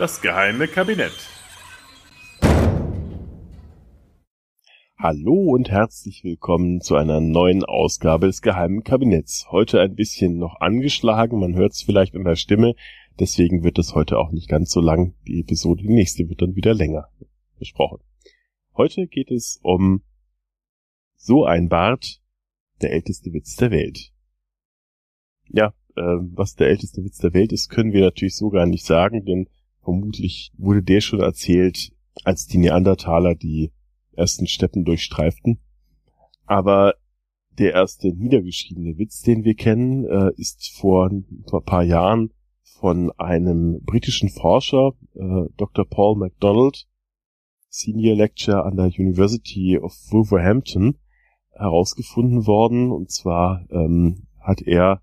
Das geheime Kabinett. Hallo und herzlich willkommen zu einer neuen Ausgabe des geheimen Kabinetts. Heute ein bisschen noch angeschlagen, man hört es vielleicht in der Stimme, deswegen wird es heute auch nicht ganz so lang. Die Episode, die nächste wird dann wieder länger besprochen. Heute geht es um so ein Bart, der älteste Witz der Welt. Ja, äh, was der älteste Witz der Welt ist, können wir natürlich so gar nicht sagen, denn vermutlich wurde der schon erzählt, als die Neandertaler die ersten Steppen durchstreiften. Aber der erste niedergeschriebene Witz, den wir kennen, äh, ist vor, ein paar Jahren von einem britischen Forscher, äh, Dr. Paul MacDonald, Senior Lecturer an der University of Wolverhampton, herausgefunden worden. Und zwar ähm, hat er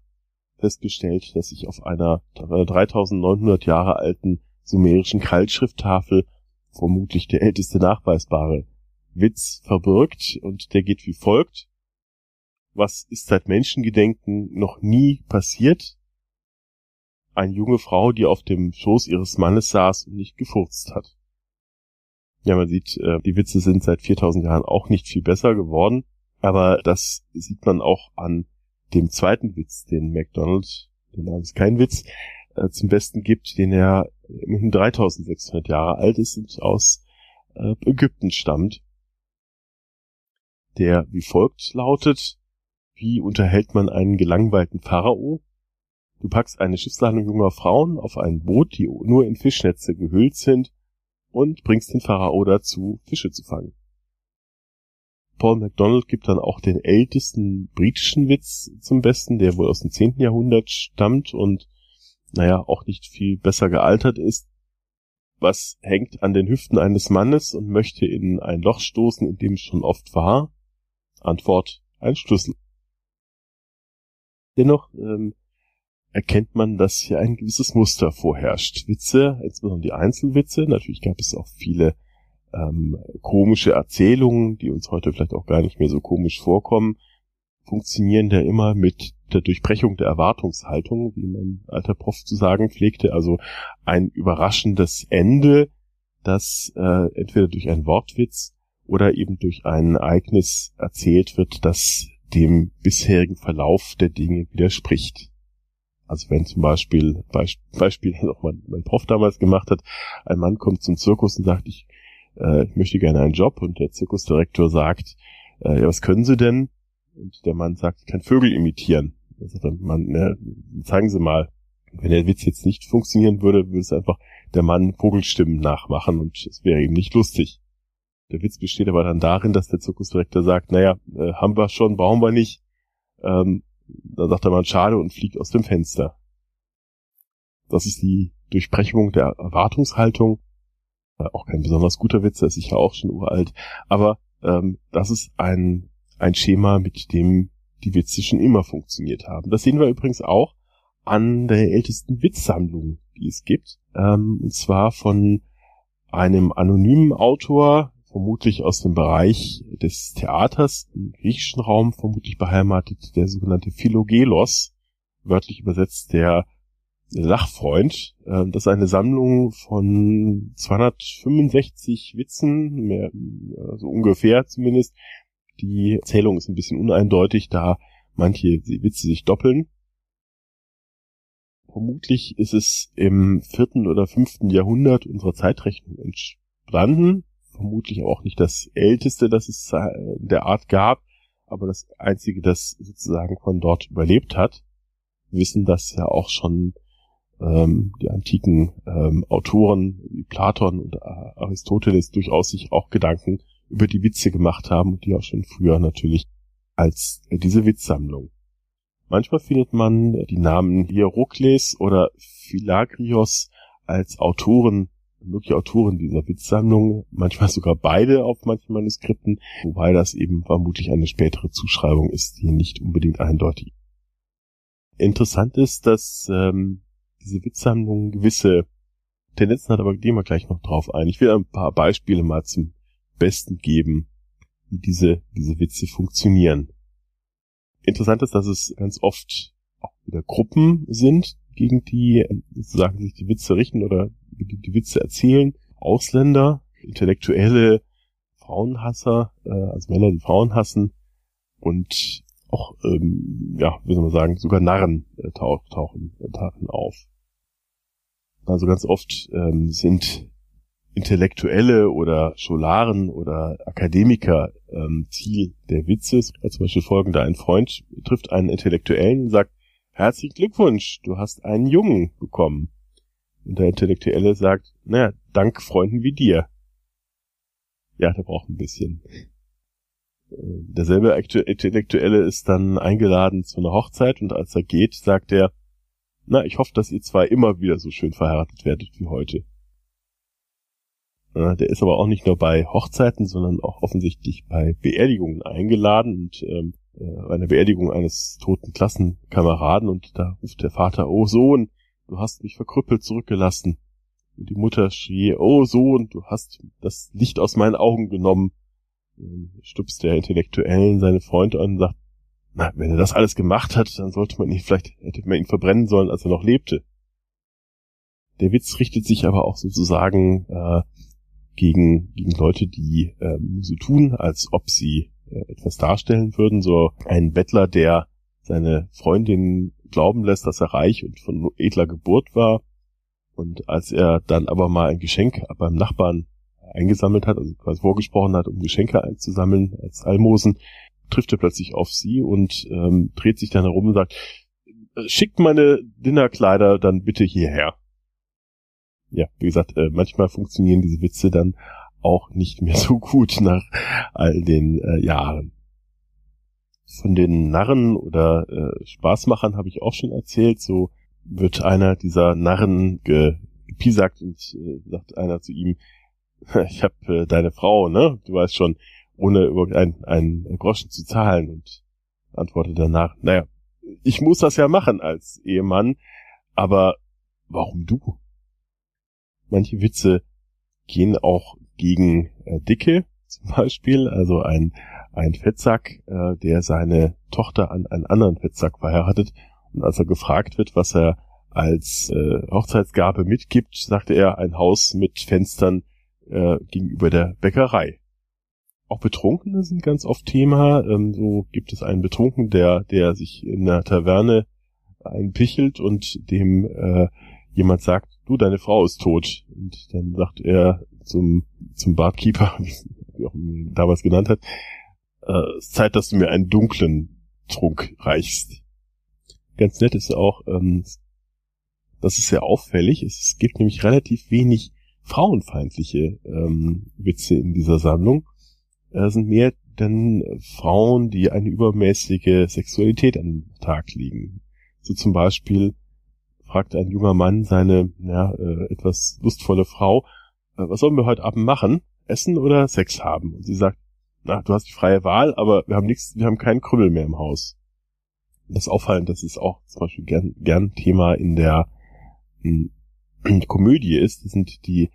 festgestellt, dass sich auf einer 3900 Jahre alten sumerischen Keilschrifttafel vermutlich der älteste nachweisbare Witz verbirgt und der geht wie folgt. Was ist seit Menschengedenken noch nie passiert? Eine junge Frau, die auf dem Schoß ihres Mannes saß und nicht gefurzt hat. Ja, man sieht, äh, die Witze sind seit 4000 Jahren auch nicht viel besser geworden, aber das sieht man auch an dem zweiten Witz, den McDonald, der Name ist kein Witz, äh, zum Besten gibt, den er immerhin 3600 Jahre alt ist und aus äh, Ägypten stammt. Der wie folgt lautet, wie unterhält man einen gelangweilten Pharao? Du packst eine Schiffsladung junger Frauen auf ein Boot, die nur in Fischnetze gehüllt sind, und bringst den Pharao dazu, Fische zu fangen. Paul MacDonald gibt dann auch den ältesten britischen Witz zum Besten, der wohl aus dem 10. Jahrhundert stammt und naja, auch nicht viel besser gealtert ist. Was hängt an den Hüften eines Mannes und möchte in ein Loch stoßen, in dem es schon oft war? Antwort, ein Schlüssel. Dennoch ähm, erkennt man, dass hier ein gewisses Muster vorherrscht. Witze, insbesondere die Einzelwitze, natürlich gab es auch viele ähm, komische Erzählungen, die uns heute vielleicht auch gar nicht mehr so komisch vorkommen, funktionieren da immer mit der Durchbrechung der Erwartungshaltung, wie mein alter Prof zu sagen pflegte, also ein überraschendes Ende, das äh, entweder durch einen Wortwitz oder eben durch ein Ereignis erzählt wird, das dem bisherigen Verlauf der Dinge widerspricht. Also wenn zum Beispiel, Beispiel, das auch mein, mein Prof damals gemacht hat, ein Mann kommt zum Zirkus und sagt, ich äh, ich möchte gerne einen Job und der Zirkusdirektor sagt, äh, ja, was können Sie denn? Und der Mann sagt, ich kann Vögel imitieren. Dann sagt der Mann, ne, zeigen Sie mal. Wenn der Witz jetzt nicht funktionieren würde, würde es einfach der Mann Vogelstimmen nachmachen und es wäre eben nicht lustig. Der Witz besteht aber dann darin, dass der Zirkusdirektor sagt, naja, äh, haben wir schon, brauchen wir nicht. Ähm, dann sagt der Mann schade und fliegt aus dem Fenster. Das ist die Durchbrechung der Erwartungshaltung äh, auch kein besonders guter Witz, der ist sicher auch schon uralt. Aber ähm, das ist ein, ein Schema, mit dem die Witze schon immer funktioniert haben. Das sehen wir übrigens auch an der ältesten Witzsammlung, die es gibt. Ähm, und zwar von einem anonymen Autor, vermutlich aus dem Bereich des Theaters im griechischen Raum, vermutlich beheimatet, der sogenannte Philogelos, wörtlich übersetzt der Lachfreund. Äh, das ist eine Sammlung von 265 Witzen, mehr, also ungefähr zumindest. Die Zählung ist ein bisschen uneindeutig, da manche Witze sich doppeln. Vermutlich ist es im vierten oder fünften Jahrhundert unserer Zeitrechnung entstanden. Vermutlich auch nicht das älteste, das es der Art gab, aber das einzige, das sozusagen von dort überlebt hat. Wir wissen, dass ja auch schon ähm, die antiken ähm, Autoren wie Platon und Aristoteles durchaus sich auch Gedanken über die Witze gemacht haben die auch schon früher natürlich als äh, diese Witzsammlung. Manchmal findet man die Namen Hierokles oder Philagrios als Autoren, mögliche Autoren dieser Witzsammlung, manchmal sogar beide auf manchen Manuskripten, wobei das eben vermutlich eine spätere Zuschreibung ist, die nicht unbedingt eindeutig. Interessant ist, dass ähm, diese Witzsammlung gewisse Tendenzen hat, aber gehen wir gleich noch drauf ein. Ich will ein paar Beispiele mal zum Besten geben, wie diese, diese Witze funktionieren. Interessant ist, dass es ganz oft auch wieder Gruppen sind, gegen die sozusagen sich die Witze richten oder die, die Witze erzählen. Ausländer, Intellektuelle, Frauenhasser, äh, also Männer, die Frauen hassen und auch, ähm, ja, wie soll man sagen, sogar Narren äh, tauchen, tauchen, äh, tauchen auf. Also ganz oft ähm, sind Intellektuelle oder Scholaren oder Akademiker ähm, Ziel der Witze. Also zum Beispiel folgender, ein Freund trifft einen Intellektuellen und sagt, herzlichen Glückwunsch, du hast einen Jungen bekommen. Und der Intellektuelle sagt, naja, dank Freunden wie dir. Ja, der braucht ein bisschen. Äh, derselbe Intellektuelle ist dann eingeladen zu einer Hochzeit und als er geht, sagt er, na, ich hoffe, dass ihr zwei immer wieder so schön verheiratet werdet wie heute. Der ist aber auch nicht nur bei Hochzeiten, sondern auch offensichtlich bei Beerdigungen eingeladen und ähm, äh, einer Beerdigung eines toten Klassenkameraden und da ruft der Vater, oh Sohn, du hast mich verkrüppelt zurückgelassen. Und die Mutter schrie, oh Sohn, du hast das Licht aus meinen Augen genommen. Und stupst der Intellektuellen seine Freunde an und sagt, na, wenn er das alles gemacht hat, dann sollte man ihn vielleicht, hätte man ihn verbrennen sollen, als er noch lebte. Der Witz richtet sich aber auch sozusagen äh, gegen, gegen Leute, die äh, so tun, als ob sie äh, etwas darstellen würden. So ein Bettler, der seine Freundin glauben lässt, dass er reich und von edler Geburt war. Und als er dann aber mal ein Geschenk beim Nachbarn eingesammelt hat, also quasi vorgesprochen hat, um Geschenke einzusammeln als Almosen, trifft er plötzlich auf sie und ähm, dreht sich dann herum und sagt, schickt meine Dinnerkleider dann bitte hierher. Ja, wie gesagt, äh, manchmal funktionieren diese Witze dann auch nicht mehr so gut nach all den äh, Jahren. Von den Narren oder äh, Spaßmachern habe ich auch schon erzählt. So wird einer dieser Narren gepiesackt und äh, sagt einer zu ihm, ich habe äh, deine Frau, ne? Du weißt schon, ohne irgendein ein Groschen zu zahlen und antwortet danach, naja, ich muss das ja machen als Ehemann, aber warum du? Manche Witze gehen auch gegen äh, Dicke zum Beispiel, also ein, ein Fettsack, äh, der seine Tochter an einen anderen Fettsack verheiratet und als er gefragt wird, was er als äh, Hochzeitsgabe mitgibt, sagte er ein Haus mit Fenstern äh, gegenüber der Bäckerei. Auch Betrunkene sind ganz oft Thema. Ähm, so gibt es einen Betrunken, der, der sich in der Taverne einpichelt und dem äh, jemand sagt, du, deine Frau ist tot. Und dann sagt er zum, zum Barkeeper, wie auch ihn damals genannt hat, äh, es ist Zeit, dass du mir einen dunklen Trunk reichst. Ganz nett ist auch, ähm, das ist sehr auffällig. Es gibt nämlich relativ wenig frauenfeindliche ähm, Witze in dieser Sammlung. Es sind mehr denn Frauen, die eine übermäßige Sexualität an den Tag legen. So zum Beispiel fragt ein junger Mann seine ja, äh, etwas lustvolle Frau, äh, was sollen wir heute Abend machen? Essen oder Sex haben? Und sie sagt, na, du hast die freie Wahl, aber wir haben nichts, wir haben keinen Krümmel mehr im Haus. Das ist auffallend, dass es auch zum Beispiel gern, gern Thema in der in, in Komödie ist. Das sind die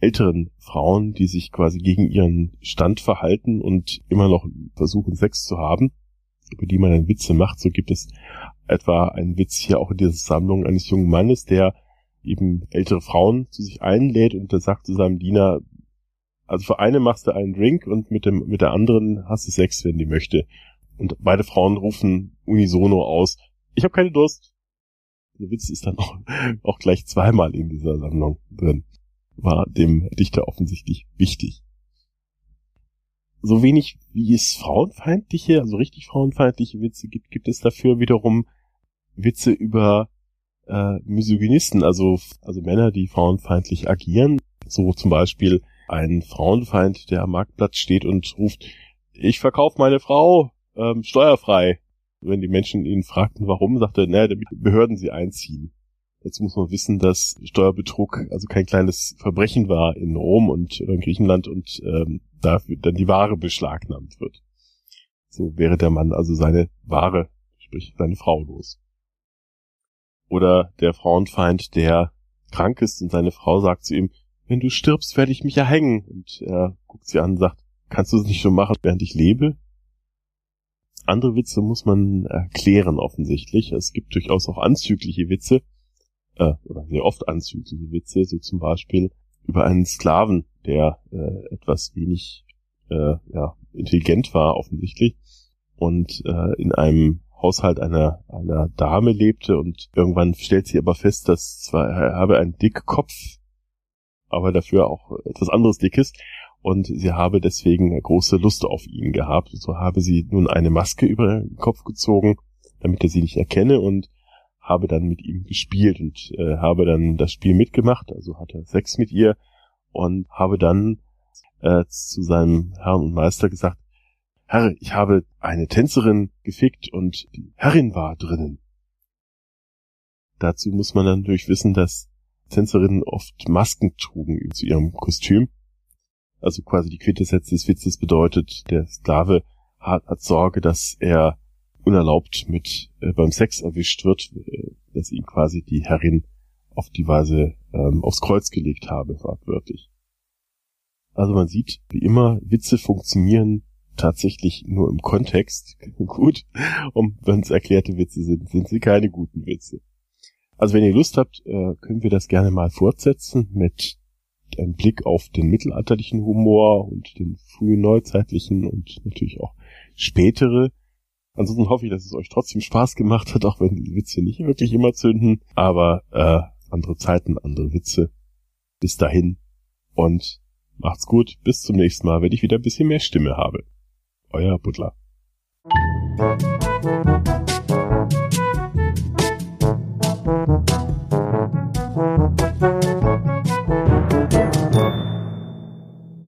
älteren Frauen, die sich quasi gegen ihren Stand verhalten und immer noch versuchen, Sex zu haben, über die man dann Witze macht. So gibt es etwa einen Witz hier auch in dieser Sammlung eines jungen Mannes, der eben ältere Frauen zu sich einlädt und der sagt zu seinem Diener, also für eine machst du einen Drink und mit dem, mit der anderen hast du Sex, wenn die möchte. Und beide Frauen rufen unisono aus, ich habe keine Durst. Der Witz ist dann auch, auch gleich zweimal in dieser Sammlung drin. War dem Dichter offensichtlich wichtig. So wenig wie es frauenfeindliche, also richtig frauenfeindliche Witze gibt, gibt es dafür wiederum Witze über äh, Misogynisten, also, also Männer, die frauenfeindlich agieren. So zum Beispiel ein Frauenfeind, der am Marktplatz steht und ruft, ich verkaufe meine Frau ähm, steuerfrei. Wenn die Menschen ihn fragten, warum, sagte er, naja, damit Behörden sie einziehen. Dazu muss man wissen, dass Steuerbetrug also kein kleines Verbrechen war in Rom und in Griechenland und ähm, dafür dann die Ware beschlagnahmt wird. So wäre der Mann also seine Ware, sprich seine Frau los. Oder der Frauenfeind, der krank ist und seine Frau sagt zu ihm, wenn du stirbst, werde ich mich erhängen. Und er guckt sie an und sagt, kannst du es nicht schon machen, während ich lebe? Andere Witze muss man erklären offensichtlich. Es gibt durchaus auch anzügliche Witze. Äh, oder sehr oft anzügliche Witze, so zum Beispiel über einen Sklaven, der äh, etwas wenig äh, ja, intelligent war offensichtlich und äh, in einem Haushalt einer, einer Dame lebte und irgendwann stellt sie aber fest, dass zwar er habe einen Dickkopf, aber dafür auch etwas anderes Dickes und sie habe deswegen große Lust auf ihn gehabt. So habe sie nun eine Maske über den Kopf gezogen, damit er sie nicht erkenne und habe dann mit ihm gespielt und äh, habe dann das Spiel mitgemacht, also hatte Sex mit ihr und habe dann äh, zu seinem Herrn und Meister gesagt, Herr, ich habe eine Tänzerin gefickt und die Herrin war drinnen. Dazu muss man natürlich wissen, dass Tänzerinnen oft Masken trugen zu ihrem Kostüm. Also quasi die Quintessenz des Witzes bedeutet, der Sklave hat, hat Sorge, dass er unerlaubt mit äh, beim Sex erwischt wird, äh, dass ihm quasi die Herrin auf die Weise ähm, aufs Kreuz gelegt habe, wortwörtlich. Also man sieht, wie immer, Witze funktionieren tatsächlich nur im Kontext gut. Und wenn es erklärte Witze sind, sind sie keine guten Witze. Also wenn ihr Lust habt, äh, können wir das gerne mal fortsetzen mit einem Blick auf den mittelalterlichen Humor und den frühen neuzeitlichen und natürlich auch spätere. Ansonsten hoffe ich, dass es euch trotzdem Spaß gemacht hat, auch wenn die Witze nicht wirklich immer zünden. Aber äh, andere Zeiten, andere Witze. Bis dahin und macht's gut. Bis zum nächsten Mal, wenn ich wieder ein bisschen mehr Stimme habe. Euer Butler.